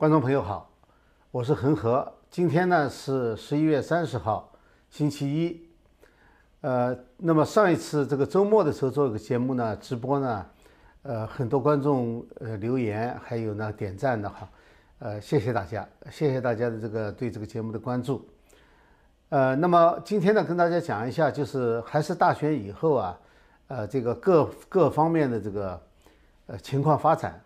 观众朋友好，我是恒河。今天呢是十一月三十号，星期一。呃，那么上一次这个周末的时候做一个节目呢，直播呢，呃，很多观众呃留言，还有呢点赞的哈，呃，谢谢大家，谢谢大家的这个对这个节目的关注。呃，那么今天呢跟大家讲一下，就是还是大选以后啊，呃，这个各各方面的这个呃情况发展。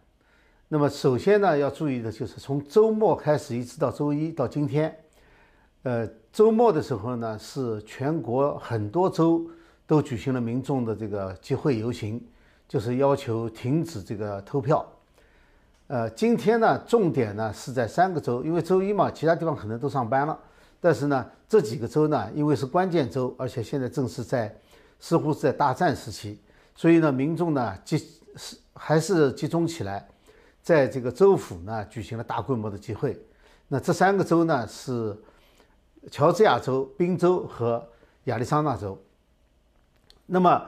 那么首先呢要注意的就是从周末开始一直到周一到今天。呃，周末的时候呢，是全国很多州都举行了民众的这个集会游行，就是要求停止这个投票。呃，今天呢，重点呢是在三个州，因为周一嘛，其他地方可能都上班了。但是呢，这几个州呢，因为是关键州，而且现在正是在似乎是在大战时期，所以呢，民众呢集是还是集中起来，在这个州府呢举行了大规模的集会。那这三个州呢是。乔治亚州、宾州和亚利桑那州。那么，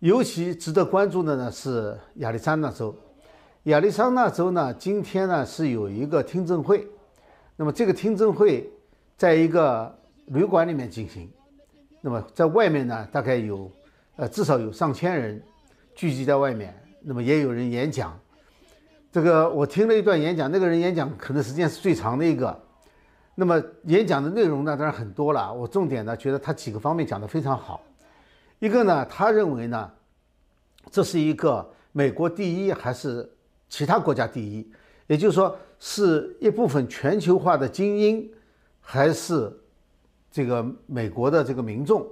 尤其值得关注的呢是亚利桑那州。亚利桑那州呢，今天呢是有一个听证会。那么，这个听证会在一个旅馆里面进行。那么，在外面呢，大概有呃至少有上千人聚集在外面。那么，也有人演讲。这个我听了一段演讲，那个人演讲可能时间是最长的一个。那么演讲的内容呢，当然很多了。我重点呢，觉得他几个方面讲得非常好。一个呢，他认为呢，这是一个美国第一还是其他国家第一？也就是说，是一部分全球化的精英，还是这个美国的这个民众？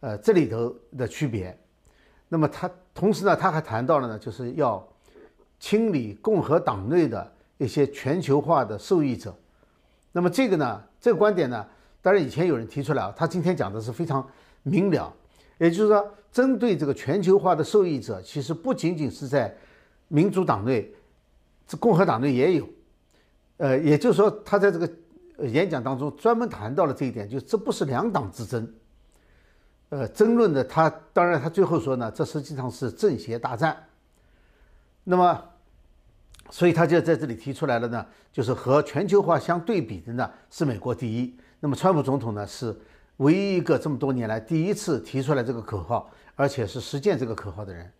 呃，这里头的区别。那么他同时呢，他还谈到了呢，就是要清理共和党内的一些全球化的受益者。那么这个呢，这个观点呢，当然以前有人提出来啊，他今天讲的是非常明了，也就是说，针对这个全球化的受益者，其实不仅仅是在民主党内，这共和党内也有，呃，也就是说，他在这个演讲当中专门谈到了这一点，就这不是两党之争，呃，争论的他当然他最后说呢，这实际上是政协大战，那么。所以他就在这里提出来了呢，就是和全球化相对比的呢是美国第一。那么川普总统呢是唯一一个这么多年来第一次提出来这个口号，而且是实践这个口号的人。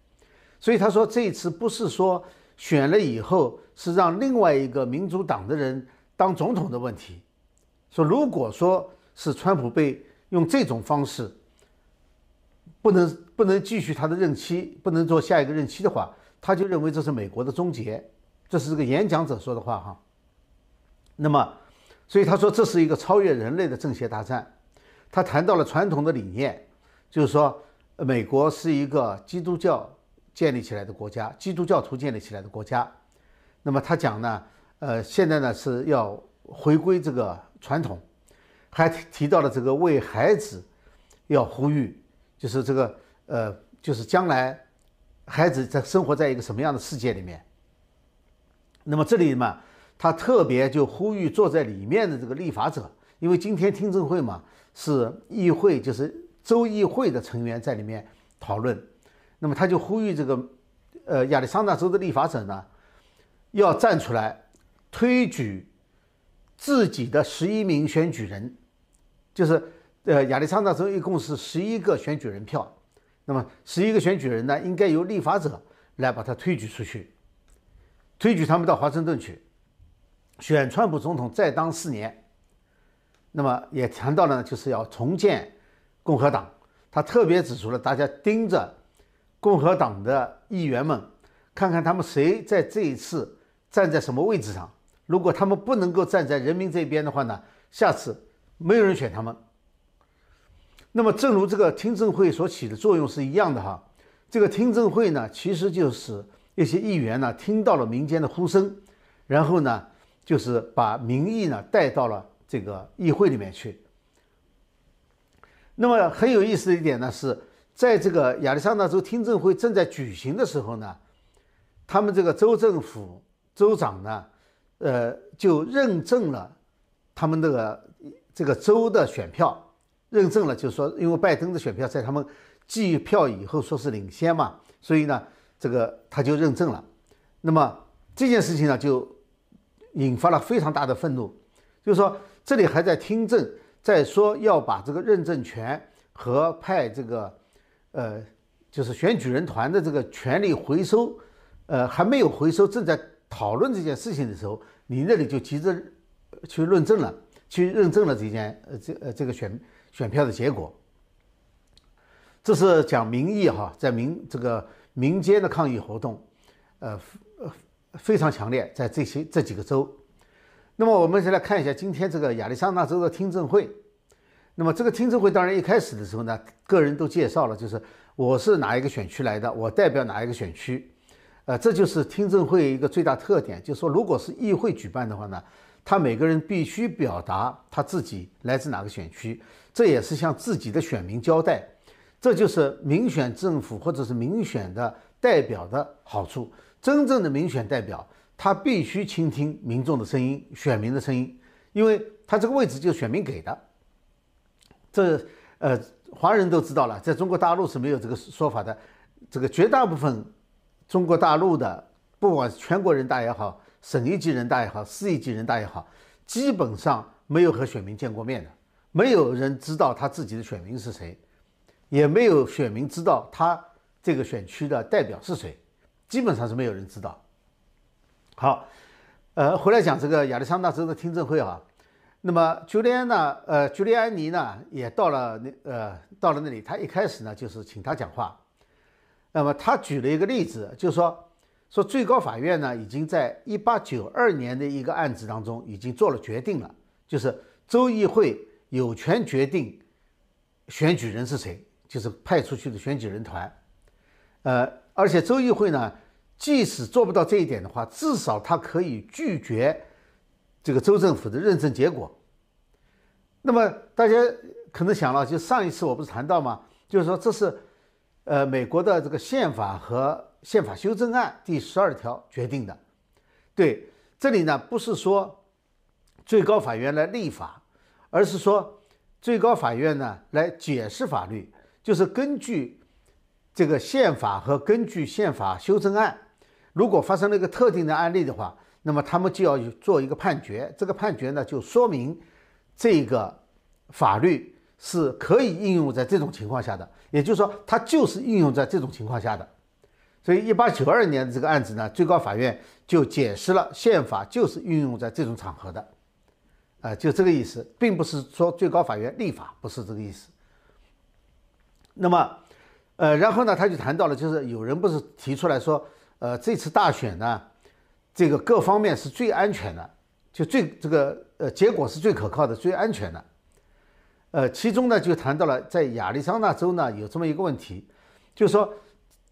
所以他说这一次不是说选了以后是让另外一个民主党的人当总统的问题。说如果说是川普被用这种方式不能不能继续他的任期，不能做下一个任期的话，他就认为这是美国的终结。这是这个演讲者说的话哈，那么，所以他说这是一个超越人类的政协大战。他谈到了传统的理念，就是说，美国是一个基督教建立起来的国家，基督教徒建立起来的国家。那么他讲呢，呃，现在呢是要回归这个传统，还提到了这个为孩子要呼吁，就是这个呃，就是将来孩子在生活在一个什么样的世界里面。那么这里嘛，他特别就呼吁坐在里面的这个立法者，因为今天听证会嘛是议会，就是州议会的成员在里面讨论。那么他就呼吁这个，呃，亚利桑那州的立法者呢，要站出来推举自己的十一名选举人，就是呃，亚利桑那州一共是十一个选举人票，那么十一个选举人呢，应该由立法者来把他推举出去。推举他们到华盛顿去，选川普总统再当四年。那么也谈到了，就是要重建共和党。他特别指出了，大家盯着共和党的议员们，看看他们谁在这一次站在什么位置上。如果他们不能够站在人民这边的话呢，下次没有人选他们。那么，正如这个听证会所起的作用是一样的哈。这个听证会呢，其实就是。一些议员呢听到了民间的呼声，然后呢就是把民意呢带到了这个议会里面去。那么很有意思的一点呢是，在这个亚利桑那州听证会正在举行的时候呢，他们这个州政府州长呢，呃，就认证了他们这个这个州的选票，认证了，就是说，因为拜登的选票在他们计票以后说是领先嘛，所以呢。这个他就认证了，那么这件事情呢，就引发了非常大的愤怒，就是说这里还在听证，在说要把这个认证权和派这个，呃，就是选举人团的这个权利回收，呃，还没有回收，正在讨论这件事情的时候，你那里就急着去论证了，去认证了这件呃这呃这个选选票的结果。这是讲民意哈，在民这个民间的抗议活动，呃非常强烈，在这些这几个州。那么我们先来看一下今天这个亚利桑那州的听证会。那么这个听证会当然一开始的时候呢，个人都介绍了，就是我是哪一个选区来的，我代表哪一个选区。呃，这就是听证会一个最大特点，就是说如果是议会举办的话呢，他每个人必须表达他自己来自哪个选区，这也是向自己的选民交代。这就是民选政府或者是民选的代表的好处。真正的民选代表，他必须倾听民众的声音、选民的声音，因为他这个位置就是选民给的。这呃，华人都知道了，在中国大陆是没有这个说法的。这个绝大部分中国大陆的，不管全国人大也好，省一级人大也好，市一级人大也好，基本上没有和选民见过面的，没有人知道他自己的选民是谁。也没有选民知道他这个选区的代表是谁，基本上是没有人知道。好，呃，回来讲这个亚利桑那州的听证会啊，那么朱利安呢，呃，朱利安尼呢也到了那呃到了那里，他一开始呢就是请他讲话，那么他举了一个例子，就是说说最高法院呢已经在一八九二年的一个案子当中已经做了决定了，就是州议会有权决定选举人是谁。就是派出去的选举人团，呃，而且州议会呢，即使做不到这一点的话，至少他可以拒绝这个州政府的认证结果。那么大家可能想了，就上一次我不是谈到吗？就是说这是呃美国的这个宪法和宪法修正案第十二条决定的。对，这里呢不是说最高法院来立法，而是说最高法院呢来解释法律。就是根据这个宪法和根据宪法修正案，如果发生了一个特定的案例的话，那么他们就要做一个判决。这个判决呢，就说明这个法律是可以应用在这种情况下的，也就是说，它就是应用在这种情况下的。所以，一八九二年的这个案子呢，最高法院就解释了宪法就是运用在这种场合的，啊，就这个意思，并不是说最高法院立法，不是这个意思。那么，呃，然后呢，他就谈到了，就是有人不是提出来说，呃，这次大选呢，这个各方面是最安全的，就最这个呃结果是最可靠的、最安全的。呃，其中呢就谈到了在亚利桑那州呢有这么一个问题，就是说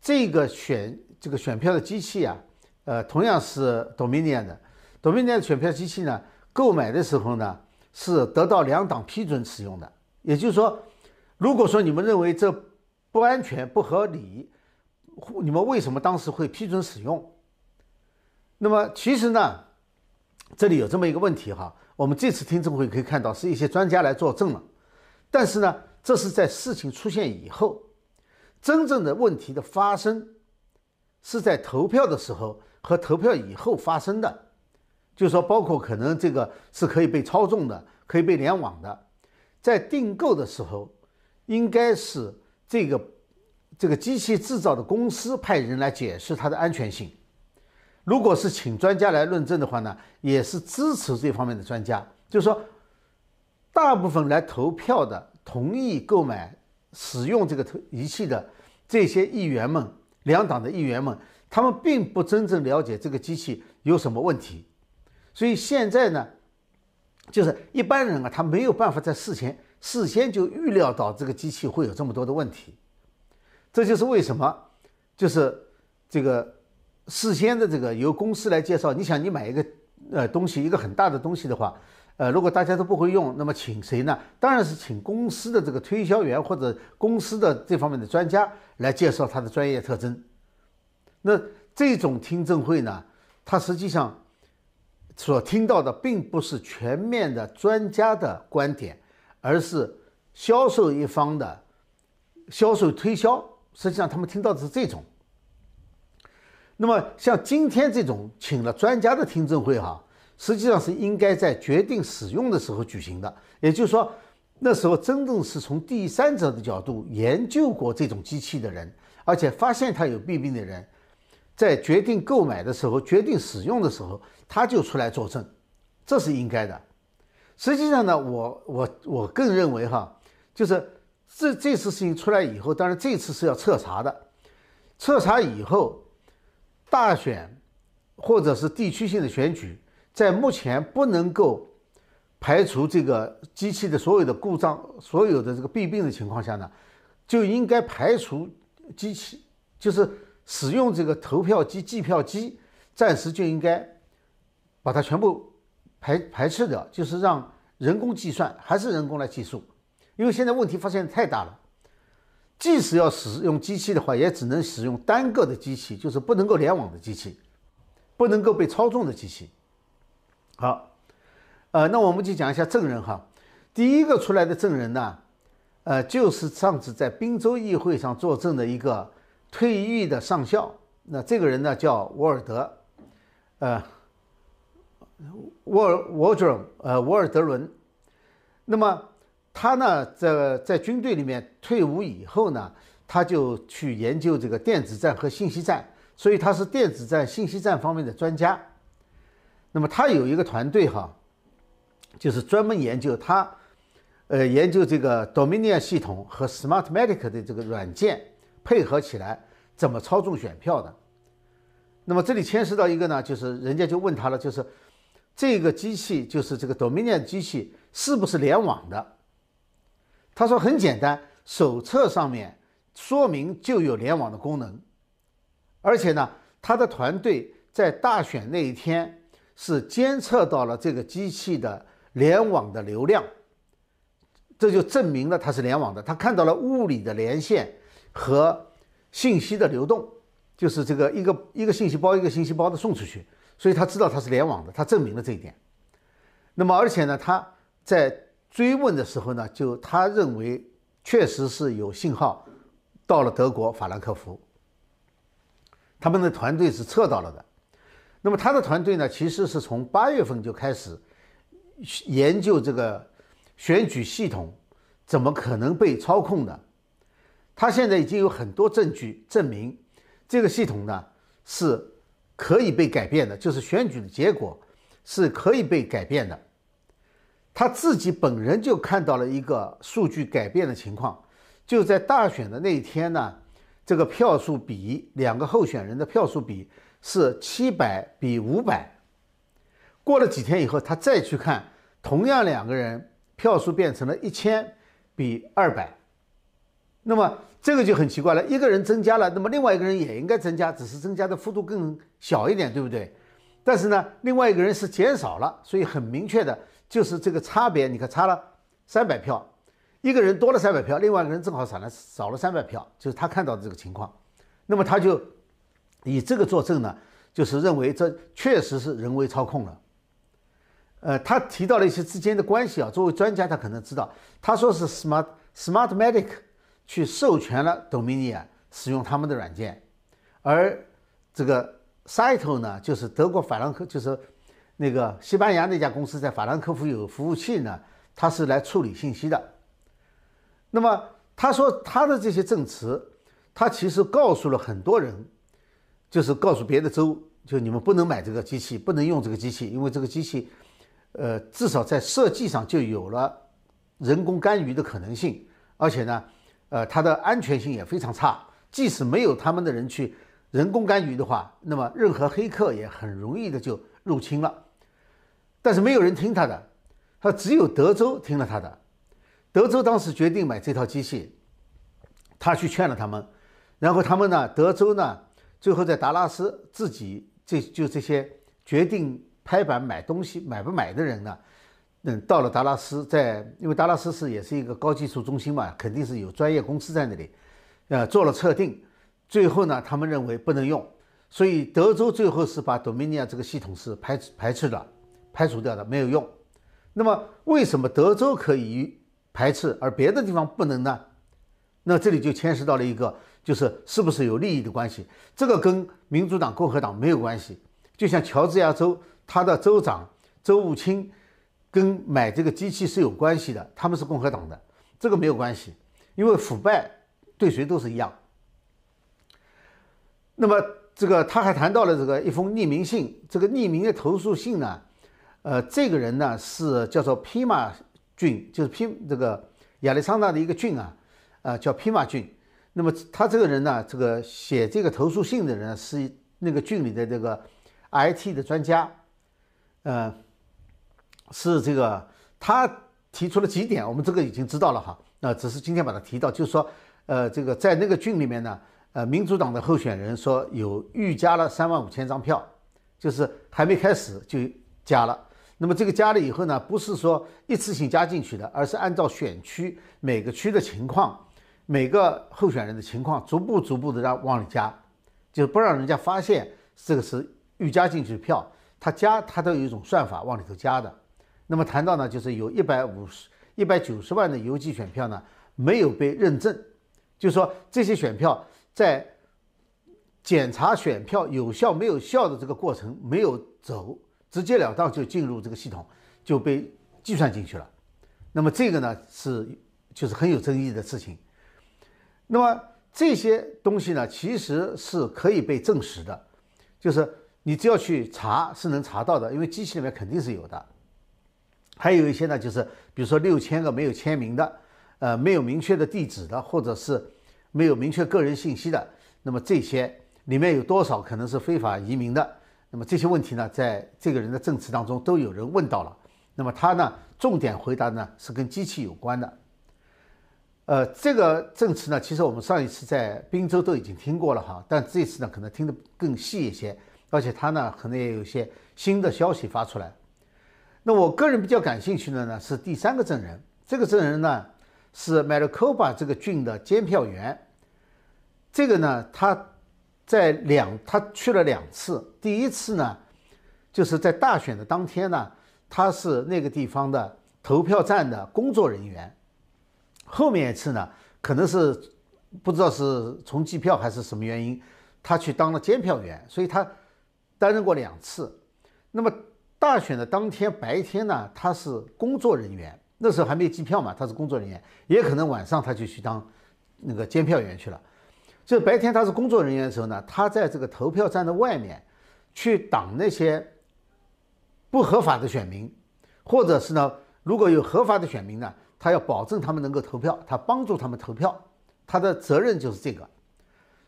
这个选这个选票的机器啊，呃，同样是 Dominion 的，Dominion 的选票机器呢，购买的时候呢是得到两党批准使用的，也就是说。如果说你们认为这不安全、不合理，你们为什么当时会批准使用？那么其实呢，这里有这么一个问题哈。我们这次听证会可以看到是一些专家来作证了，但是呢，这是在事情出现以后，真正的问题的发生是在投票的时候和投票以后发生的，就是说，包括可能这个是可以被操纵的、可以被联网的，在订购的时候。应该是这个这个机器制造的公司派人来解释它的安全性。如果是请专家来论证的话呢，也是支持这方面的专家。就是说，大部分来投票的、同意购买、使用这个投仪器的这些议员们，两党的议员们，他们并不真正了解这个机器有什么问题。所以现在呢，就是一般人啊，他没有办法在事前。事先就预料到这个机器会有这么多的问题，这就是为什么，就是这个事先的这个由公司来介绍。你想，你买一个呃东西，一个很大的东西的话，呃，如果大家都不会用，那么请谁呢？当然是请公司的这个推销员或者公司的这方面的专家来介绍他的专业特征。那这种听证会呢，它实际上所听到的并不是全面的专家的观点。而是销售一方的销售推销，实际上他们听到的是这种。那么像今天这种请了专家的听证会哈，实际上是应该在决定使用的时候举行的。也就是说，那时候真正是从第三者的角度研究过这种机器的人，而且发现它有弊病的人，在决定购买的时候、决定使用的时候，他就出来作证，这是应该的。实际上呢，我我我更认为哈，就是这这次事情出来以后，当然这次是要彻查的，彻查以后，大选或者是地区性的选举。在目前不能够排除这个机器的所有的故障、所有的这个弊病的情况下呢，就应该排除机器，就是使用这个投票机、计票机，暂时就应该把它全部排排斥掉，就是让人工计算，还是人工来计数。因为现在问题发现太大了，即使要使用机器的话，也只能使用单个的机器，就是不能够联网的机器，不能够被操纵的机器。好，呃，那我们就讲一下证人哈。第一个出来的证人呢，呃，就是上次在宾州议会上作证的一个退役的上校。那这个人呢叫沃尔德，呃，沃尔沃尔呃沃尔德伦。那么他呢在在军队里面退伍以后呢，他就去研究这个电子战和信息战，所以他是电子战、信息战方面的专家。那么他有一个团队哈，就是专门研究他，呃，研究这个 Dominion 系统和 Smartmatic 的这个软件配合起来怎么操纵选票的。那么这里牵涉到一个呢，就是人家就问他了，就是这个机器，就是这个 Dominion 机器是不是联网的？他说很简单，手册上面说明就有联网的功能，而且呢，他的团队在大选那一天。是监测到了这个机器的联网的流量，这就证明了它是联网的。他看到了物理的连线和信息的流动，就是这个一个一个信息包一个信息包的送出去，所以他知道它是联网的，他证明了这一点。那么而且呢，他在追问的时候呢，就他认为确实是有信号到了德国法兰克福，他们的团队是测到了的。那么他的团队呢，其实是从八月份就开始研究这个选举系统怎么可能被操控的。他现在已经有很多证据证明这个系统呢是可以被改变的，就是选举的结果是可以被改变的。他自己本人就看到了一个数据改变的情况，就在大选的那一天呢，这个票数比两个候选人的票数比。是七百比五百，过了几天以后，他再去看，同样两个人票数变成了一千比二百，那么这个就很奇怪了，一个人增加了，那么另外一个人也应该增加，只是增加的幅度更小一点，对不对？但是呢，另外一个人是减少了，所以很明确的就是这个差别，你看差了三百票，一个人多了三百票，另外一个人正好少了少了三百票，就是他看到的这个情况，那么他就。以这个作证呢，就是认为这确实是人为操控了。呃，他提到了一些之间的关系啊，作为专家他可能知道，他说是 Smart Smartmatic 去授权了 Dominion 使用他们的软件，而这个 Cyto 呢，就是德国法兰克，就是那个西班牙那家公司在法兰克福有服务器呢，它是来处理信息的。那么他说他的这些证词，他其实告诉了很多人。就是告诉别的州，就你们不能买这个机器，不能用这个机器，因为这个机器，呃，至少在设计上就有了人工干预的可能性，而且呢，呃，它的安全性也非常差。即使没有他们的人去人工干预的话，那么任何黑客也很容易的就入侵了。但是没有人听他的，他只有德州听了他的。德州当时决定买这套机器，他去劝了他们，然后他们呢，德州呢。最后在达拉斯自己这就这些决定拍板买东西买不买的人呢，嗯，到了达拉斯，在因为达拉斯是也是一个高技术中心嘛，肯定是有专业公司在那里，呃，做了测定，最后呢，他们认为不能用，所以德州最后是把 Dominion 这个系统是排排斥的，排除掉的，没有用。那么为什么德州可以排斥，而别的地方不能呢？那这里就牵涉到了一个。就是是不是有利益的关系？这个跟民主党、共和党没有关系。就像乔治亚州，他的州长周务清跟买这个机器是有关系的，他们是共和党的，这个没有关系，因为腐败对谁都是一样。那么这个他还谈到了这个一封匿名信，这个匿名的投诉信呢，呃，这个人呢是叫做匹马郡，就是皮这个亚利桑那的一个郡啊，呃，叫匹马郡。那么他这个人呢，这个写这个投诉信的人是那个郡里的这个 IT 的专家，呃，是这个他提出了几点，我们这个已经知道了哈，那只是今天把它提到，就是说，呃，这个在那个郡里面呢，呃，民主党的候选人说有预加了三万五千张票，就是还没开始就加了。那么这个加了以后呢，不是说一次性加进去的，而是按照选区每个区的情况。每个候选人的情况逐步逐步的让往里加，就是不让人家发现这个是预加进去的票，他加他都有一种算法往里头加的。那么谈到呢，就是有一百五十、一百九十万的邮寄选票呢没有被认证，就是说这些选票在检查选票有效没有效的这个过程没有走，直截了当就进入这个系统就被计算进去了。那么这个呢是就是很有争议的事情。那么这些东西呢，其实是可以被证实的，就是你只要去查是能查到的，因为机器里面肯定是有的。还有一些呢，就是比如说六千个没有签名的，呃，没有明确的地址的，或者是没有明确个人信息的，那么这些里面有多少可能是非法移民的？那么这些问题呢，在这个人的证词当中都有人问到了。那么他呢，重点回答呢是跟机器有关的。呃，这个证词呢，其实我们上一次在滨州都已经听过了哈，但这次呢可能听得更细一些，而且他呢可能也有一些新的消息发出来。那我个人比较感兴趣的呢是第三个证人，这个证人呢是 Maricopa 这个郡的监票员。这个呢他在两他去了两次，第一次呢就是在大选的当天呢，他是那个地方的投票站的工作人员。后面一次呢，可能是不知道是从计票还是什么原因，他去当了监票员，所以他担任过两次。那么大选的当天白天呢，他是工作人员，那时候还没有计票嘛，他是工作人员，也可能晚上他就去当那个监票员去了。就白天他是工作人员的时候呢，他在这个投票站的外面去挡那些不合法的选民，或者是呢，如果有合法的选民呢。他要保证他们能够投票，他帮助他们投票，他的责任就是这个。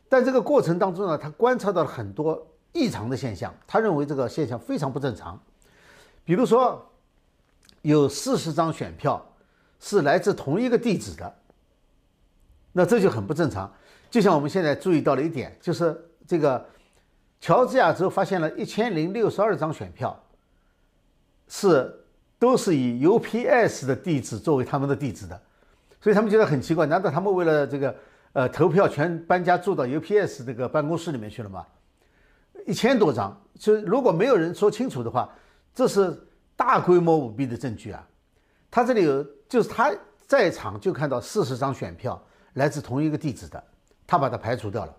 但这个过程当中呢，他观察到了很多异常的现象，他认为这个现象非常不正常。比如说，有四十张选票是来自同一个地址的，那这就很不正常。就像我们现在注意到了一点，就是这个乔治亚州发现了一千零六十二张选票是。都是以 UPS 的地址作为他们的地址的，所以他们觉得很奇怪，难道他们为了这个呃投票全搬家住到 UPS 这个办公室里面去了吗？一千多张，就如果没有人说清楚的话，这是大规模舞弊的证据啊！他这里有，就是他在场就看到四十张选票来自同一个地址的，他把它排除掉了。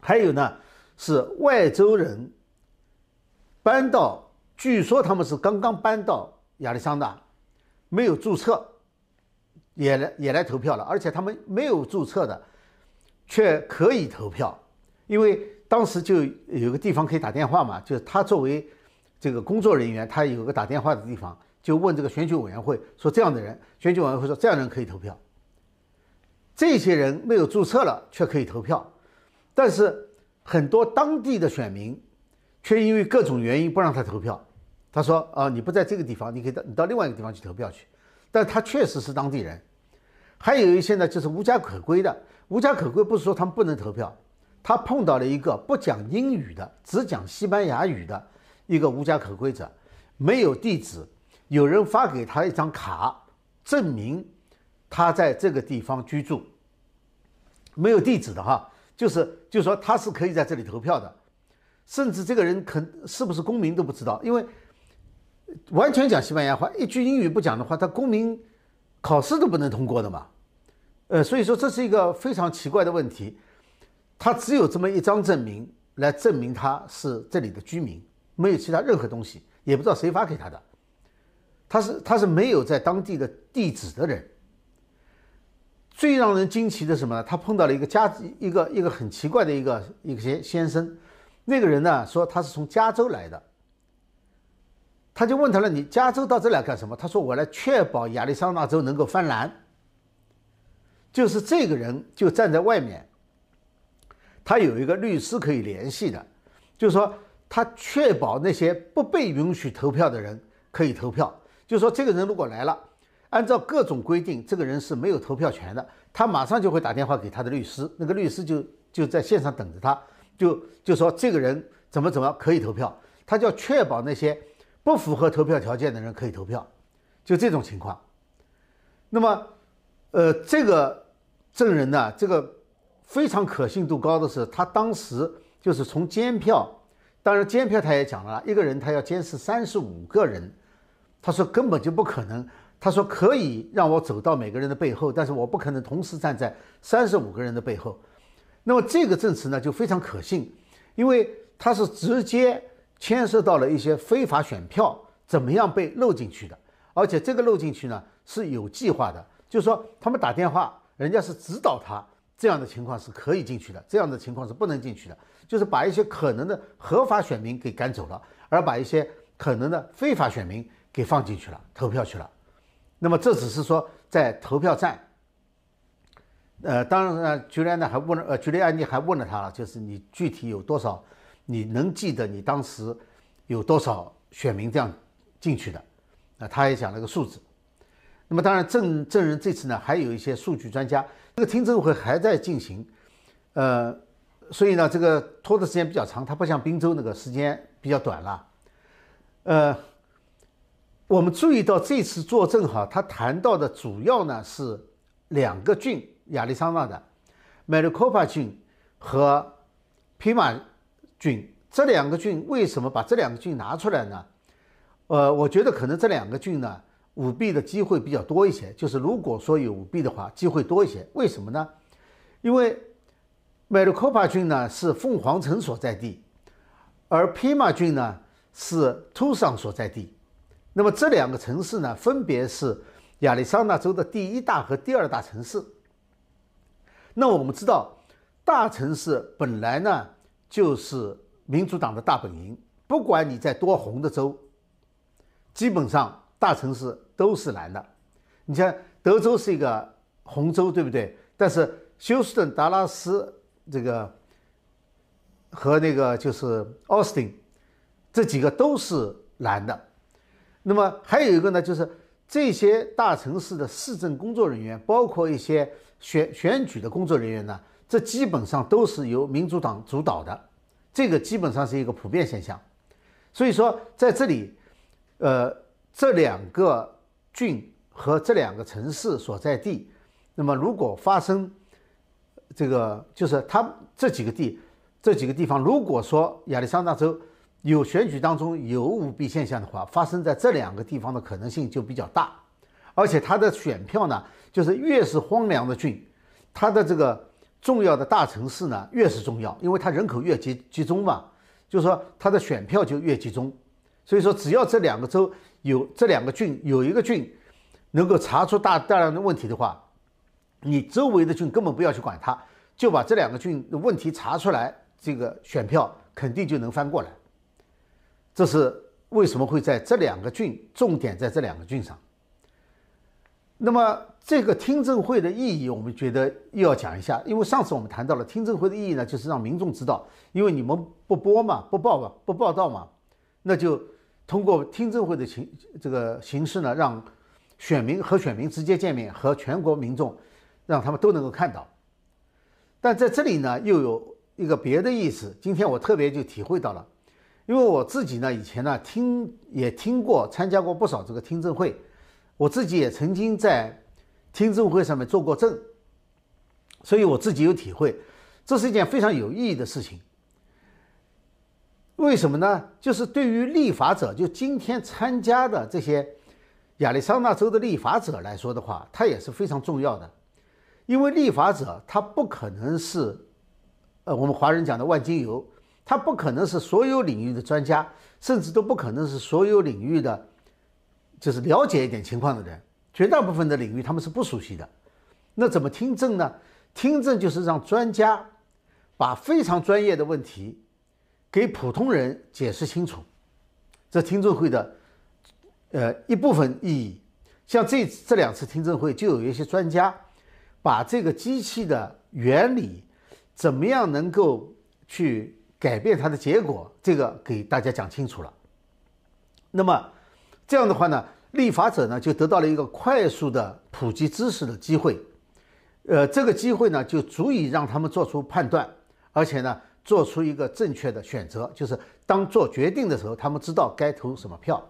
还有呢，是外州人搬到。据说他们是刚刚搬到亚利桑那，没有注册，也来也来投票了。而且他们没有注册的，却可以投票，因为当时就有个地方可以打电话嘛。就是他作为这个工作人员，他有个打电话的地方，就问这个选举委员会说：“这样的人，选举委员会说这样的人可以投票。”这些人没有注册了，却可以投票，但是很多当地的选民。却因为各种原因不让他投票。他说：“啊，你不在这个地方，你可以到你到另外一个地方去投票去。”但他确实是当地人。还有一些呢，就是无家可归的。无家可归不是说他们不能投票，他碰到了一个不讲英语的，只讲西班牙语的一个无家可归者，没有地址，有人发给他一张卡，证明他在这个地方居住。没有地址的哈，就是就说他是可以在这里投票的。甚至这个人可是不是公民都不知道，因为完全讲西班牙话，一句英语不讲的话，他公民考试都不能通过的嘛。呃，所以说这是一个非常奇怪的问题。他只有这么一张证明来证明他是这里的居民，没有其他任何东西。也不知道谁发给他的，他是他是没有在当地的地址的人。最让人惊奇的什么呢？他碰到了一个家一个一个很奇怪的一个一个先先生，那个人呢说他是从加州来的，他就问他了：“你加州到这来干什么？”他说：“我来确保亚利桑那州能够翻蓝。”就是这个人就站在外面，他有一个律师可以联系的，就是说他确保那些不被允许投票的人可以投票。就是说这个人如果来了。按照各种规定，这个人是没有投票权的。他马上就会打电话给他的律师，那个律师就就在线上等着他，就就说这个人怎么怎么可以投票。他就要确保那些不符合投票条件的人可以投票，就这种情况。那么，呃，这个证人呢，这个非常可信度高的是，他当时就是从监票，当然监票他也讲了，一个人他要监视三十五个人，他说根本就不可能。他说可以让我走到每个人的背后，但是我不可能同时站在三十五个人的背后。那么这个证词呢就非常可信，因为它是直接牵涉到了一些非法选票怎么样被漏进去的，而且这个漏进去呢是有计划的，就是说他们打电话，人家是指导他这样的情况是可以进去的，这样的情况是不能进去的，就是把一些可能的合法选民给赶走了，而把一些可能的非法选民给放进去了，投票去了。那么这只是说在投票站，呃，当然呢，居安呢还问了，呃，居里安妮还问了他了，就是你具体有多少，你能记得你当时有多少选民这样进去的？啊，他也讲了个数字。那么当然证证人这次呢还有一些数据专家，这个听证会还在进行，呃，所以呢这个拖的时间比较长，它不像滨州那个时间比较短了，呃。我们注意到这次作证哈，他谈到的主要呢是两个郡，亚利桑那的 Maricopa 郡和 Pima 郡。这两个郡为什么把这两个郡拿出来呢？呃，我觉得可能这两个郡呢舞弊的机会比较多一些。就是如果说有舞弊的话，机会多一些。为什么呢？因为 Maricopa 郡呢是凤凰城所在地，而 Pima 郡呢是 Tucson 所在地。那么这两个城市呢，分别是亚利桑那州的第一大和第二大城市。那我们知道，大城市本来呢就是民主党的大本营，不管你在多红的州，基本上大城市都是蓝的。你像德州是一个红州，对不对？但是休斯顿、达拉斯这个和那个就是奥斯汀这几个都是蓝的。那么还有一个呢，就是这些大城市的市政工作人员，包括一些选选举的工作人员呢，这基本上都是由民主党主导的，这个基本上是一个普遍现象。所以说，在这里，呃，这两个郡和这两个城市所在地，那么如果发生这个，就是他这几个地，这几个地方，如果说亚利桑那州。有选举当中有舞弊现象的话，发生在这两个地方的可能性就比较大，而且它的选票呢，就是越是荒凉的郡，它的这个重要的大城市呢越是重要，因为它人口越集集中嘛，就是说它的选票就越集中。所以说，只要这两个州有这两个郡有一个郡能够查出大大量的问题的话，你周围的郡根本不要去管它，就把这两个郡的问题查出来，这个选票肯定就能翻过来。这是为什么会在这两个郡，重点在这两个郡上。那么这个听证会的意义，我们觉得又要讲一下，因为上次我们谈到了听证会的意义呢，就是让民众知道，因为你们不播嘛，不报嘛，不报道嘛，那就通过听证会的形这个形式呢，让选民和选民直接见面，和全国民众让他们都能够看到。但在这里呢，又有一个别的意思，今天我特别就体会到了。因为我自己呢，以前呢听也听过，参加过不少这个听证会，我自己也曾经在听证会上面做过证，所以我自己有体会，这是一件非常有意义的事情。为什么呢？就是对于立法者，就今天参加的这些亚利桑那州的立法者来说的话，他也是非常重要的，因为立法者他不可能是，呃，我们华人讲的万金油。他不可能是所有领域的专家，甚至都不可能是所有领域的，就是了解一点情况的人。绝大部分的领域他们是不熟悉的。那怎么听证呢？听证就是让专家把非常专业的问题给普通人解释清楚。这听证会的呃一部分意义。像这这两次听证会，就有一些专家把这个机器的原理，怎么样能够去改变它的结果，这个给大家讲清楚了。那么这样的话呢，立法者呢就得到了一个快速的普及知识的机会，呃，这个机会呢就足以让他们做出判断，而且呢做出一个正确的选择，就是当做决定的时候，他们知道该投什么票。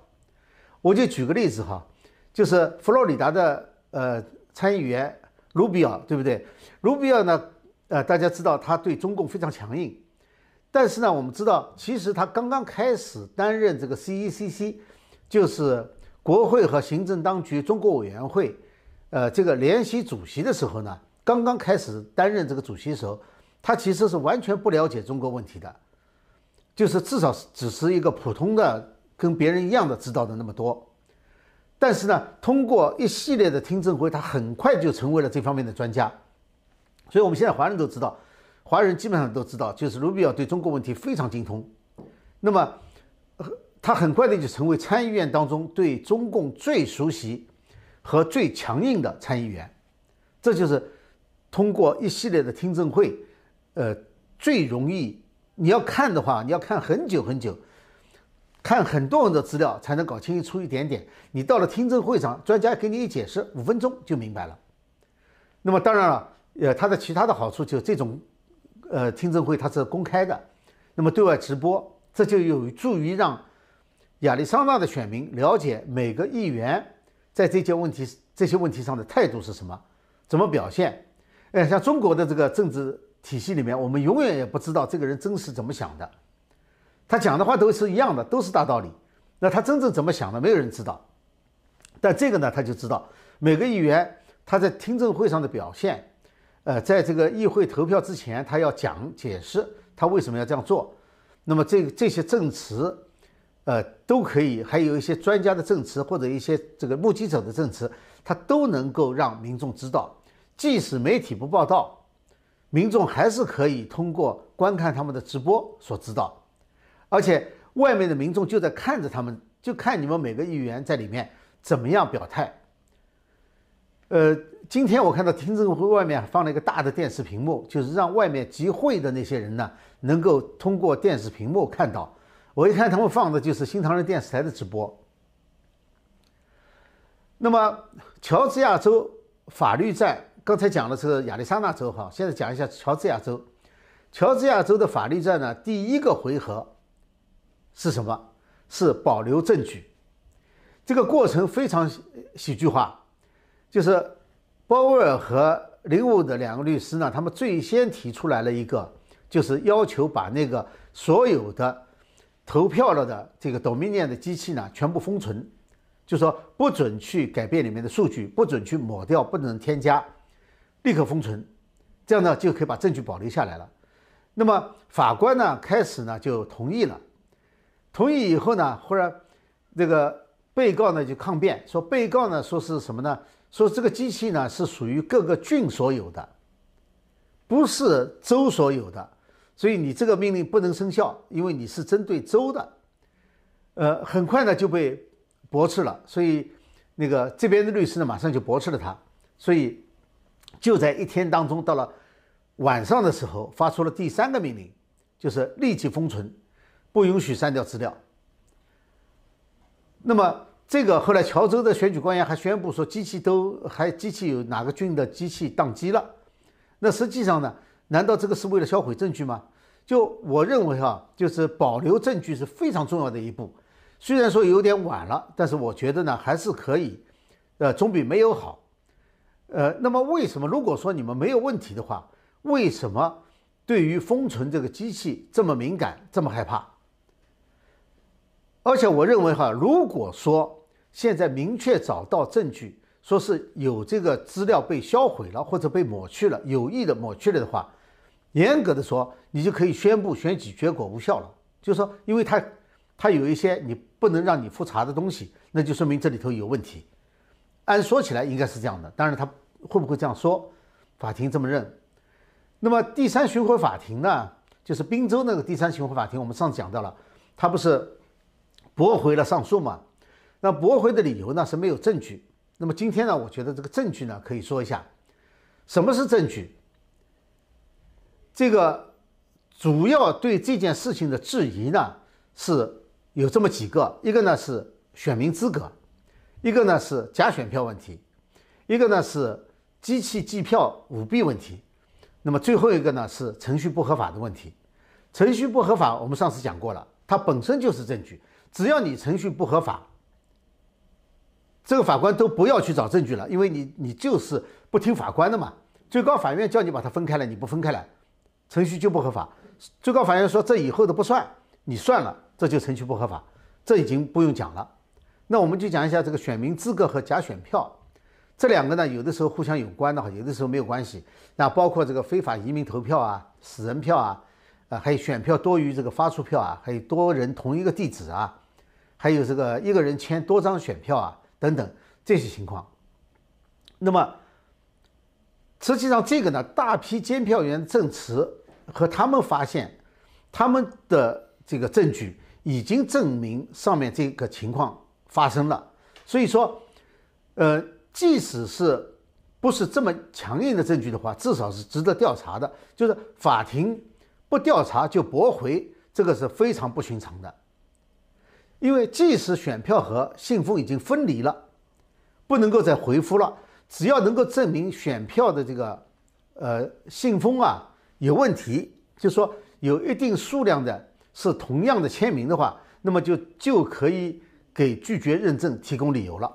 我就举个例子哈。就是佛罗里达的呃参议员卢比奥，对不对？卢比奥呢，呃，大家知道他对中共非常强硬，但是呢，我们知道其实他刚刚开始担任这个 CECC，就是国会和行政当局中国委员会，呃，这个联席主席的时候呢，刚刚开始担任这个主席的时候，他其实是完全不了解中国问题的，就是至少只是一个普通的跟别人一样的知道的那么多。但是呢，通过一系列的听证会，他很快就成为了这方面的专家。所以，我们现在华人都知道，华人基本上都知道，就是卢比奥对中国问题非常精通。那么，他很快的就成为参议院当中对中共最熟悉和最强硬的参议员。这就是通过一系列的听证会，呃，最容易你要看的话，你要看很久很久。看很多人的资料才能搞清楚一点点。你到了听证会上，专家给你一解释，五分钟就明白了。那么当然了，呃，它的其他的好处就这种，呃，听证会它是公开的，那么对外直播，这就有助于让亚利桑那的选民了解每个议员在这些问题这些问题上的态度是什么，怎么表现。呃，像中国的这个政治体系里面，我们永远也不知道这个人真是怎么想的。他讲的话都是一样的，都是大道理。那他真正怎么想的，没有人知道。但这个呢，他就知道每个议员他在听证会上的表现，呃，在这个议会投票之前，他要讲解释他为什么要这样做。那么这这些证词，呃，都可以，还有一些专家的证词或者一些这个目击者的证词，他都能够让民众知道。即使媒体不报道，民众还是可以通过观看他们的直播所知道。而且外面的民众就在看着他们，就看你们每个议员在里面怎么样表态。呃，今天我看到听证会外面放了一个大的电视屏幕，就是让外面集会的那些人呢，能够通过电视屏幕看到。我一看他们放的就是新唐人电视台的直播。那么乔治亚州法律战，刚才讲的是亚利桑那州哈，现在讲一下乔治亚州。乔治亚州的法律战呢，第一个回合。是什么？是保留证据。这个过程非常喜剧化，就是鲍威尔和林伍的两个律师呢，他们最先提出来了一个，就是要求把那个所有的投票了的这个 Dominion 的机器呢全部封存，就说不准去改变里面的数据，不准去抹掉，不能添加，立刻封存，这样呢就可以把证据保留下来了。那么法官呢开始呢就同意了。同意以后呢，忽然，这个被告呢就抗辩说，被告呢说是什么呢？说这个机器呢是属于各个郡所有的，不是州所有的，所以你这个命令不能生效，因为你是针对州的。呃，很快呢就被驳斥了，所以那个这边的律师呢马上就驳斥了他，所以就在一天当中，到了晚上的时候发出了第三个命令，就是立即封存。不允许删掉资料。那么，这个后来乔州的选举官员还宣布说，机器都还机器有哪个郡的机器宕机了。那实际上呢，难道这个是为了销毁证据吗？就我认为哈，就是保留证据是非常重要的一步。虽然说有点晚了，但是我觉得呢，还是可以，呃，总比没有好。呃，那么为什么如果说你们没有问题的话，为什么对于封存这个机器这么敏感，这么害怕？而且我认为哈，如果说现在明确找到证据，说是有这个资料被销毁了或者被抹去了，有意的抹去了的话，严格的说，你就可以宣布选举结果无效了。就是说，因为他它有一些你不能让你复查的东西，那就说明这里头有问题。按说起来应该是这样的，当然他会不会这样说，法庭这么认。那么第三巡回法庭呢，就是滨州那个第三巡回法庭，我们上次讲到了，他不是驳回了上诉嘛？那驳回的理由呢是没有证据。那么今天呢，我觉得这个证据呢可以说一下，什么是证据？这个主要对这件事情的质疑呢是有这么几个，一个呢是选民资格，一个呢是假选票问题，一个呢是机器计票舞弊问题，那么最后一个呢是程序不合法的问题。程序不合法，我们上次讲过了，它本身就是证据，只要你程序不合法，这个法官都不要去找证据了，因为你你就是不听法官的嘛。最高法院叫你把它分开了，你不分开来。程序就不合法，最高法院说这以后的不算，你算了，这就程序不合法，这已经不用讲了。那我们就讲一下这个选民资格和假选票，这两个呢，有的时候互相有关的话，有的时候没有关系。那包括这个非法移民投票啊、死人票啊，啊，还有选票多于这个发出票啊，还有多人同一个地址啊，还有这个一个人签多张选票啊等等这些情况。那么实际上这个呢，大批监票员证词。和他们发现，他们的这个证据已经证明上面这个情况发生了，所以说，呃，即使是不是这么强硬的证据的话，至少是值得调查的。就是法庭不调查就驳回，这个是非常不寻常的。因为即使选票和信封已经分离了，不能够再回复了，只要能够证明选票的这个呃信封啊。有问题，就说有一定数量的是同样的签名的话，那么就就可以给拒绝认证提供理由了，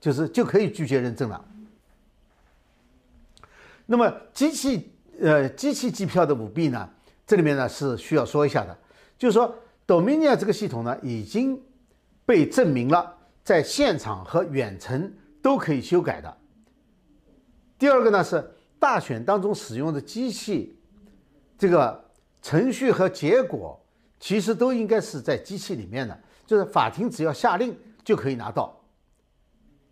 就是就可以拒绝认证了。那么机器呃机器计票的舞弊呢，这里面呢是需要说一下的，就是说 Dominion 这个系统呢已经被证明了在现场和远程都可以修改的。第二个呢是大选当中使用的机器。这个程序和结果其实都应该是在机器里面的，就是法庭只要下令就可以拿到。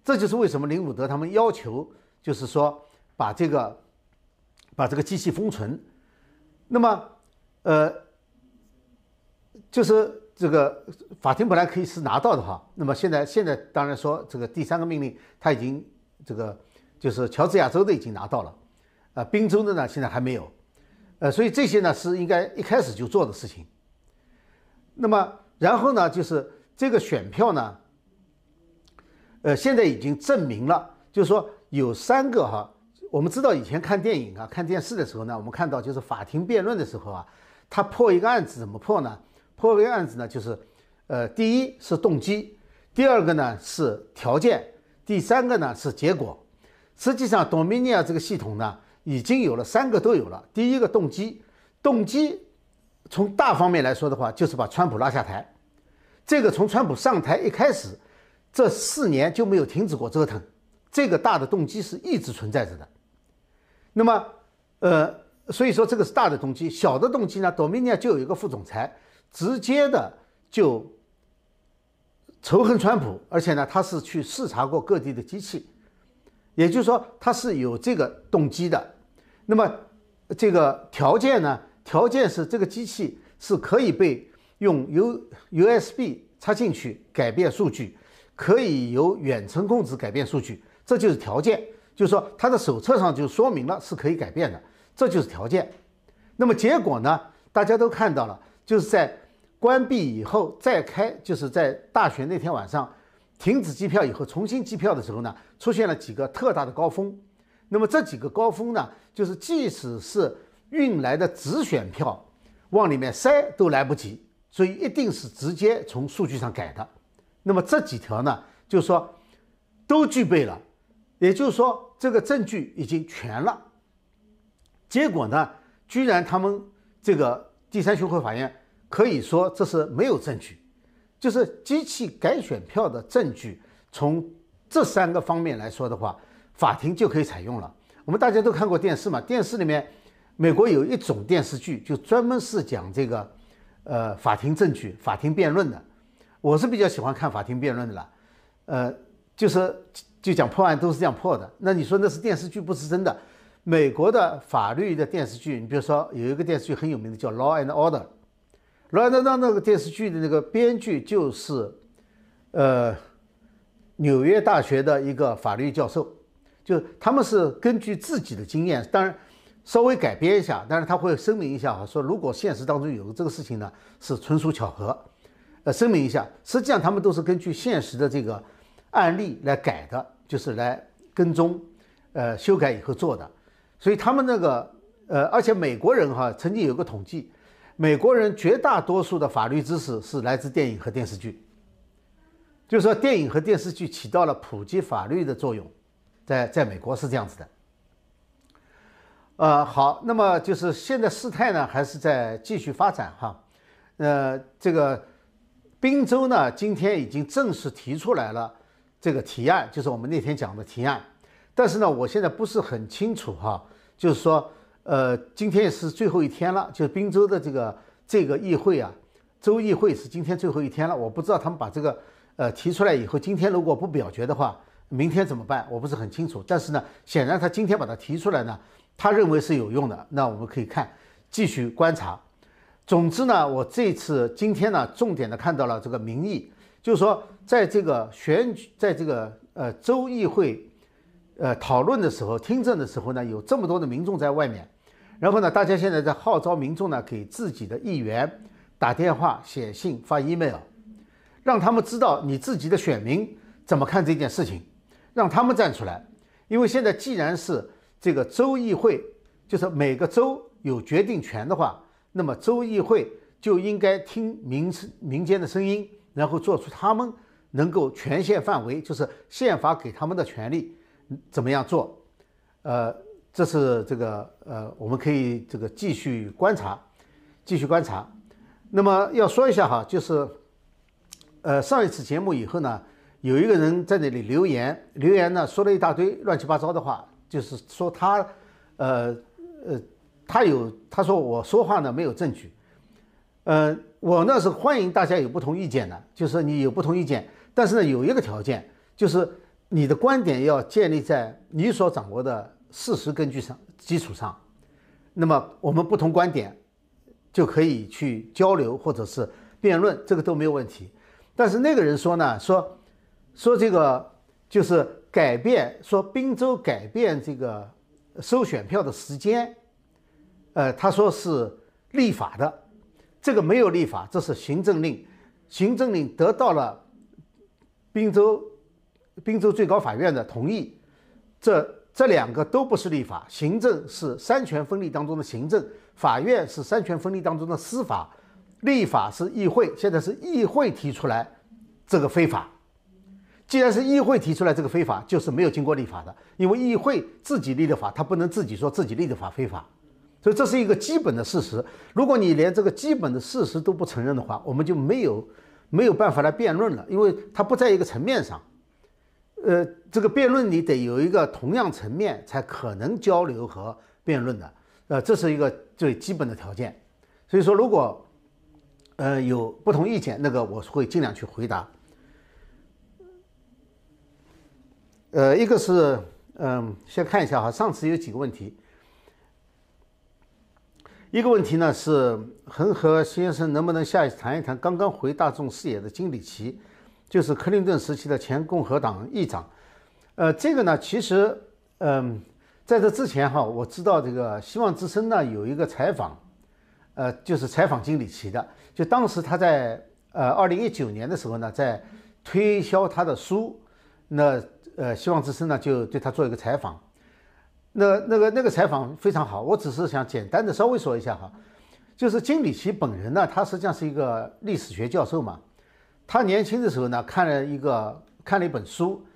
这就是为什么林伍德他们要求，就是说把这个把这个机器封存。那么，呃，就是这个法庭本来可以是拿到的哈。那么现在现在当然说这个第三个命令他已经这个就是乔治亚州的已经拿到了，啊，宾州的呢现在还没有。呃，所以这些呢是应该一开始就做的事情。那么，然后呢，就是这个选票呢，呃，现在已经证明了，就是说有三个哈，我们知道以前看电影啊、看电视的时候呢，我们看到就是法庭辩论的时候啊，他破一个案子怎么破呢？破一个案子呢，就是呃，第一是动机，第二个呢是条件，第三个呢是结果。实际上，Dominion 这个系统呢。已经有了三个都有了。第一个动机，动机从大方面来说的话，就是把川普拉下台。这个从川普上台一开始，这四年就没有停止过折腾。这个大的动机是一直存在着的。那么，呃，所以说这个是大的动机。小的动机呢 domini 就有一个副总裁，直接的就仇恨川普，而且呢，他是去视察过各地的机器，也就是说他是有这个动机的。那么，这个条件呢？条件是这个机器是可以被用 U USB 插进去改变数据，可以由远程控制改变数据，这就是条件。就是说，它的手册上就说明了是可以改变的，这就是条件。那么结果呢？大家都看到了，就是在关闭以后再开，就是在大选那天晚上停止机票以后重新机票的时候呢，出现了几个特大的高峰。那么这几个高峰呢，就是即使是运来的直选票，往里面塞都来不及，所以一定是直接从数据上改的。那么这几条呢，就是说都具备了，也就是说这个证据已经全了。结果呢，居然他们这个第三巡回法院可以说这是没有证据，就是机器改选票的证据，从这三个方面来说的话。法庭就可以采用了。我们大家都看过电视嘛？电视里面，美国有一种电视剧，就专门是讲这个，呃法庭证据、法庭辩论的。我是比较喜欢看法庭辩论的了，呃，就是就讲破案都是这样破的。那你说那是电视剧，不是真的。美国的法律的电视剧，你比如说有一个电视剧很有名的叫《Law and Order》，《Law and Order》那个电视剧的那个编剧就是，呃，纽约大学的一个法律教授，就他们是根据自己的经验，当然稍微改编一下，但是他会声明一下哈，说如果现实当中有这个事情呢，是纯属巧合。呃，声明一下，实际上他们都是根据现实的这个案例来改的，就是来跟踪，呃，修改以后做的。所以他们那个，呃，而且美国人哈，曾经有个统计，美国人绝大多数的法律知识是来自电影和电视剧，就是说电影和电视剧起到了普及法律的作用，在在美国是这样子的。呃，好，那么就是现在事态呢，还是在继续发展哈，呃，这个。宾州呢，今天已经正式提出来了这个提案，就是我们那天讲的提案。但是呢，我现在不是很清楚哈，就是说，呃，今天也是最后一天了，就是宾州的这个这个议会啊，州议会是今天最后一天了。我不知道他们把这个呃提出来以后，今天如果不表决的话，明天怎么办？我不是很清楚。但是呢，显然他今天把它提出来呢，他认为是有用的。那我们可以看，继续观察。总之呢，我这次今天呢，重点的看到了这个民意，就是说，在这个选举，在这个呃州议会，呃讨论的时候，听证的时候呢，有这么多的民众在外面，然后呢，大家现在在号召民众呢，给自己的议员打电话、写信、发 email，让他们知道你自己的选民怎么看这件事情，让他们站出来，因为现在既然是这个州议会，就是每个州有决定权的话。那么州议会就应该听民民间的声音，然后做出他们能够权限范围，就是宪法给他们的权利，怎么样做？呃，这是这个呃，我们可以这个继续观察，继续观察。那么要说一下哈，就是呃上一次节目以后呢，有一个人在那里留言，留言呢说了一大堆乱七八糟的话，就是说他呃呃。他有他说我说话呢没有证据，呃，我呢是欢迎大家有不同意见的，就是你有不同意见，但是呢有一个条件，就是你的观点要建立在你所掌握的事实根据上基础上，那么我们不同观点就可以去交流或者是辩论，这个都没有问题。但是那个人说呢，说说这个就是改变，说滨州改变这个收选票的时间。呃，他说是立法的，这个没有立法，这是行政令。行政令得到了滨州滨州最高法院的同意，这这两个都不是立法。行政是三权分立当中的行政，法院是三权分立当中的司法，立法是议会。现在是议会提出来这个非法，既然是议会提出来这个非法，就是没有经过立法的，因为议会自己立的法，他不能自己说自己立的法非法。所以这是一个基本的事实。如果你连这个基本的事实都不承认的话，我们就没有没有办法来辩论了，因为它不在一个层面上。呃，这个辩论你得有一个同样层面才可能交流和辩论的。呃，这是一个最基本的条件。所以说，如果呃有不同意见，那个我会尽量去回答。呃，一个是嗯，先看一下哈，上次有几个问题。一个问题呢是恒河先生能不能下一次谈一谈刚刚回大众视野的金里奇，就是克林顿时期的前共和党议长。呃，这个呢其实，嗯，在这之前哈，我知道这个希望之声呢有一个采访，呃，就是采访金里奇的。就当时他在呃二零一九年的时候呢，在推销他的书，那呃希望之声呢就对他做一个采访。那那个那个采访非常好，我只是想简单的稍微说一下哈，就是金里奇本人呢，他实际上是一个历史学教授嘛，他年轻的时候呢看了一个看了一本书，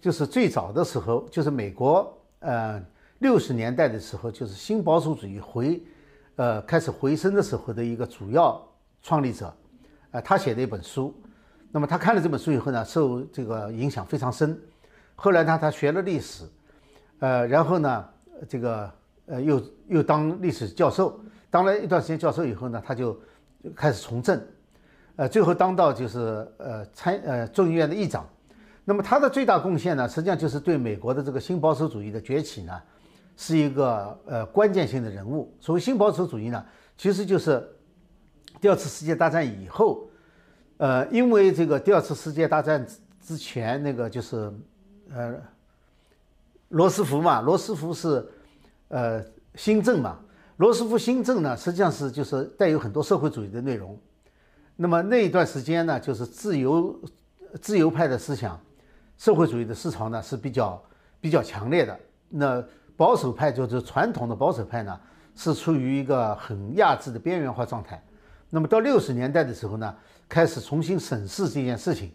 就是最早的时候，就是美国呃六十年代的时候，就是新保守主义回呃开始回升的时候的一个主要创立者，呃他写的一本书，那么他看了这本书以后呢，受这个影响非常深，后来呢他学了历史。呃，然后呢，这个呃，又又当历史教授，当了一段时间教授以后呢，他就开始从政，呃，最后当到就是呃参呃众议院的议长。那么他的最大贡献呢，实际上就是对美国的这个新保守主义的崛起呢，是一个呃关键性的人物。所谓新保守主义呢，其实就是第二次世界大战以后，呃，因为这个第二次世界大战之前那个就是呃罗斯福嘛，罗斯福是呃新政嘛，罗斯福新政呢，实际上是就是带有很多社会主义的内容。那么那一段时间呢，就是自由自由派的思想。社会主义的思潮呢是比较比较强烈的，那保守派就是传统的保守派呢是处于一个很压制的边缘化状态。那么到六十年代的时候呢，开始重新审视这件事情。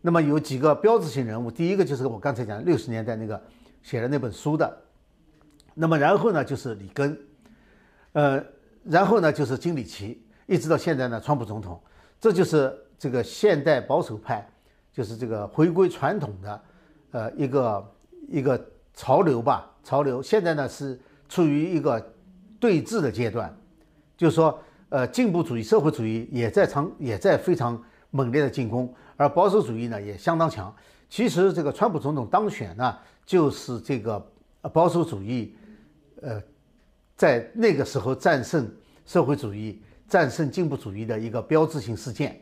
那么有几个标志性人物，第一个就是我刚才讲六十年代那个写了那本书的，那么然后呢就是里根，呃，然后呢就是金里奇，一直到现在呢川普总统，这就是这个现代保守派。就是这个回归传统的，呃，一个一个潮流吧，潮流现在呢是处于一个对峙的阶段，就是说，呃，进步主义、社会主义也在常也在非常猛烈的进攻，而保守主义呢也相当强。其实这个川普总统当选呢，就是这个保守主义，呃，在那个时候战胜社会主义、战胜进步主义的一个标志性事件。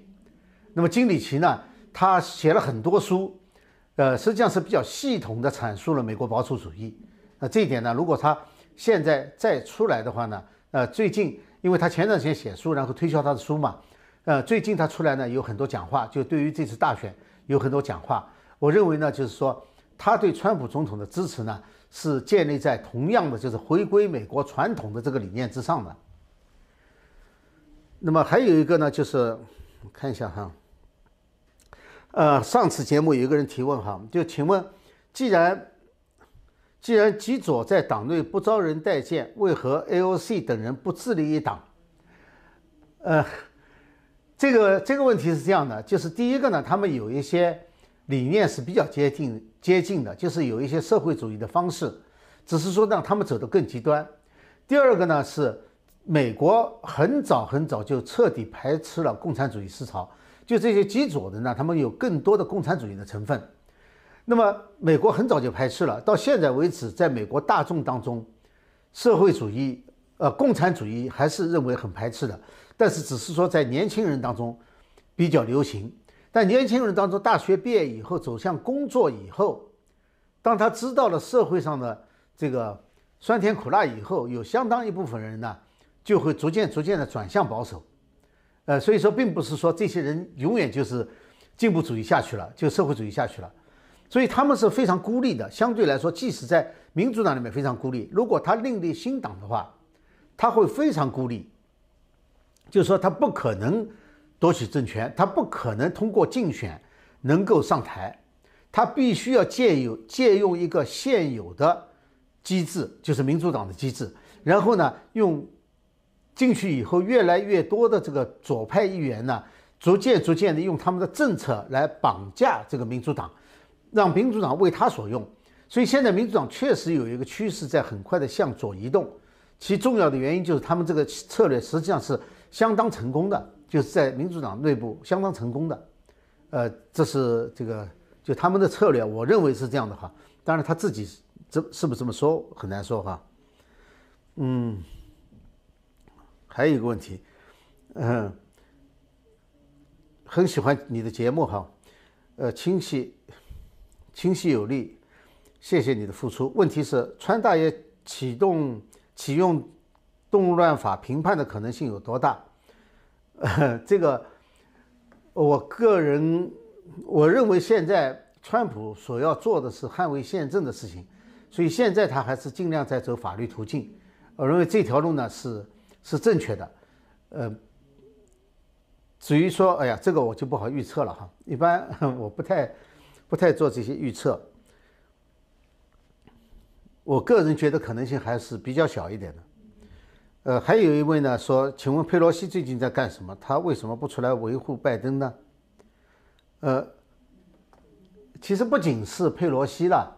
那么金里奇呢？他写了很多书，呃，实际上是比较系统的阐述了美国保守主义。那这一点呢，如果他现在再出来的话呢，呃，最近因为他前段时间写书，然后推销他的书嘛，呃，最近他出来呢有很多讲话，就对于这次大选有很多讲话。我认为呢，就是说他对川普总统的支持呢，是建立在同样的就是回归美国传统的这个理念之上的。那么还有一个呢，就是看一下哈。呃，上次节目有一个人提问哈，就请问，既然既然极左在党内不招人待见，为何 AOC 等人不自立一党？呃，这个这个问题是这样的，就是第一个呢，他们有一些理念是比较接近接近的，就是有一些社会主义的方式，只是说让他们走得更极端。第二个呢，是美国很早很早就彻底排斥了共产主义思潮。就这些极左的呢，他们有更多的共产主义的成分。那么美国很早就排斥了，到现在为止，在美国大众当中，社会主义、呃共产主义还是认为很排斥的。但是只是说在年轻人当中比较流行。但年轻人当中，大学毕业以后走向工作以后，当他知道了社会上的这个酸甜苦辣以后，有相当一部分人呢，就会逐渐逐渐的转向保守。呃，所以说，并不是说这些人永远就是进步主义下去了，就社会主义下去了，所以他们是非常孤立的。相对来说，即使在民主党里面非常孤立，如果他另立新党的话，他会非常孤立，就是说他不可能夺取政权，他不可能通过竞选能够上台，他必须要借有借用一个现有的机制，就是民主党的机制，然后呢用。进去以后，越来越多的这个左派议员呢，逐渐逐渐的用他们的政策来绑架这个民主党，让民主党为他所用。所以现在民主党确实有一个趋势在很快的向左移动。其重要的原因就是他们这个策略实际上是相当成功的，就是在民主党内部相当成功的。呃，这是这个就他们的策略，我认为是这样的哈。当然他自己这是不是这么说很难说哈。嗯。还有一个问题，嗯，很喜欢你的节目哈，呃，亲戚、清晰有力，谢谢你的付出。问题是，川大爷启动启用动乱法评判的可能性有多大？呃，这个，我个人我认为现在川普所要做的是捍卫宪政的事情，所以现在他还是尽量在走法律途径。我认为这条路呢是。是正确的，呃，至于说，哎呀，这个我就不好预测了哈。一般 我不太不太做这些预测，我个人觉得可能性还是比较小一点的。呃，还有一位呢说，请问佩洛西最近在干什么？他为什么不出来维护拜登呢？呃，其实不仅是佩洛西了，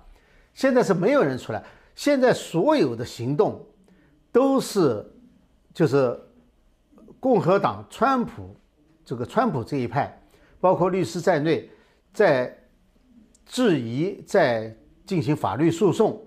现在是没有人出来，现在所有的行动都是。就是共和党川普这个川普这一派，包括律师在内，在质疑，在进行法律诉讼，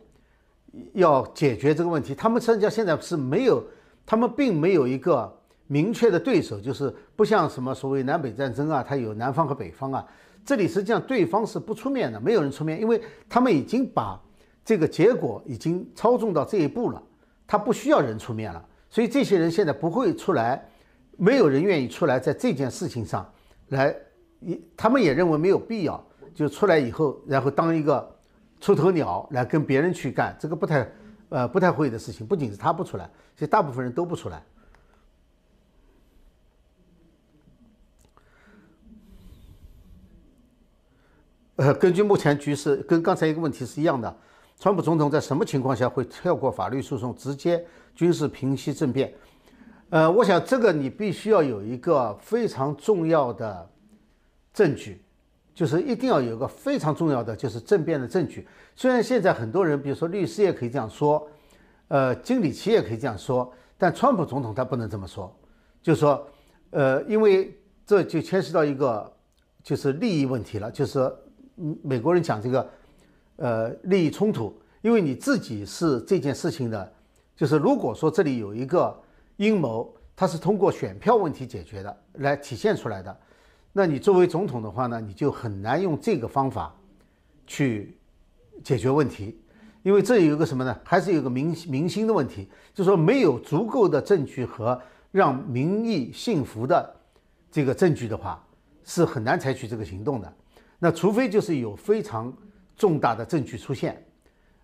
要解决这个问题。他们实际上现在是没有，他们并没有一个明确的对手，就是不像什么所谓南北战争啊，它有南方和北方啊。这里实际上对方是不出面的，没有人出面，因为他们已经把这个结果已经操纵到这一步了，他不需要人出面了。所以这些人现在不会出来，没有人愿意出来在这件事情上来，一他们也认为没有必要，就出来以后，然后当一个出头鸟来跟别人去干，这个不太呃不太会的事情。不仅是他不出来，其实大部分人都不出来。呃，根据目前局势，跟刚才一个问题是一样的。川普总统在什么情况下会跳过法律诉讼，直接军事平息政变？呃，我想这个你必须要有一个非常重要的证据，就是一定要有个非常重要的就是政变的证据。虽然现在很多人，比如说律师也可以这样说，呃，经理企业可以这样说，但川普总统他不能这么说，就是说，呃，因为这就牵涉到一个就是利益问题了，就是。美国人讲这个，呃，利益冲突，因为你自己是这件事情的，就是如果说这里有一个阴谋，它是通过选票问题解决的，来体现出来的，那你作为总统的话呢，你就很难用这个方法去解决问题，因为这有一个什么呢？还是有个民民心的问题，就是说没有足够的证据和让民意信服的这个证据的话，是很难采取这个行动的。那除非就是有非常重大的证据出现，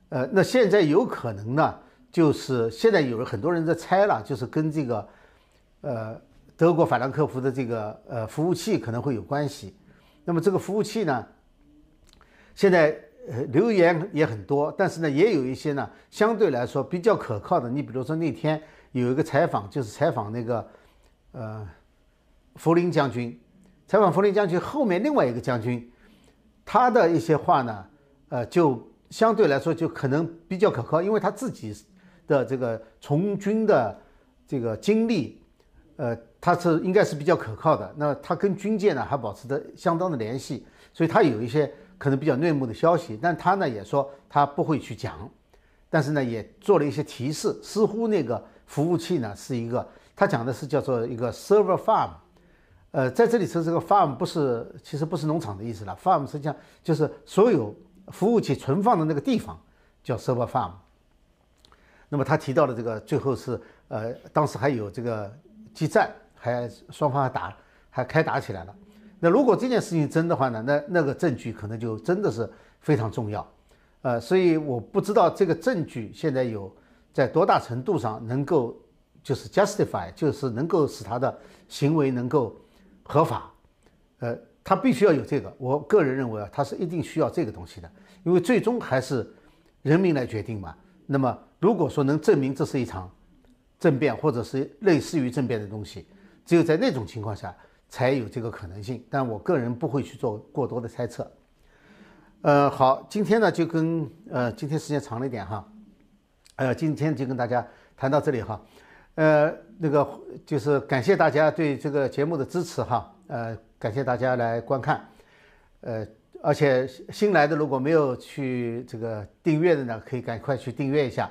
呃，那现在有可能呢，就是现在有了很多人在猜了，就是跟这个，呃，德国法兰克福的这个呃服务器可能会有关系。那么这个服务器呢，现在呃留言也很多，但是呢，也有一些呢相对来说比较可靠的。你比如说那天有一个采访，就是采访那个呃福林将军，采访福林将军后面另外一个将军。他的一些话呢，呃，就相对来说就可能比较可靠，因为他自己的这个从军的这个经历，呃，他是应该是比较可靠的。那他跟军界呢还保持着相当的联系，所以他有一些可能比较内幕的消息。但他呢也说他不会去讲，但是呢也做了一些提示，似乎那个服务器呢是一个，他讲的是叫做一个 server farm。呃，在这里说这个 farm 不是，其实不是农场的意思了。farm 实际上就是所有服务器存放的那个地方叫 server farm。那么他提到的这个最后是，呃，当时还有这个激战，还双方还打，还开打起来了。那如果这件事情真的话呢，那那个证据可能就真的是非常重要。呃，所以我不知道这个证据现在有在多大程度上能够就是 justify，就是能够使他的行为能够。合法，呃，他必须要有这个。我个人认为啊，他是一定需要这个东西的，因为最终还是人民来决定嘛。那么，如果说能证明这是一场政变，或者是类似于政变的东西，只有在那种情况下才有这个可能性。但我个人不会去做过多的猜测。呃，好，今天呢就跟呃，今天时间长了一点哈，呃，今天就跟大家谈到这里哈。呃，那个就是感谢大家对这个节目的支持哈，呃，感谢大家来观看，呃，而且新来的如果没有去这个订阅的呢，可以赶快去订阅一下，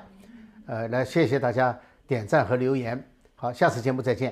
呃，来谢谢大家点赞和留言，好，下次节目再见。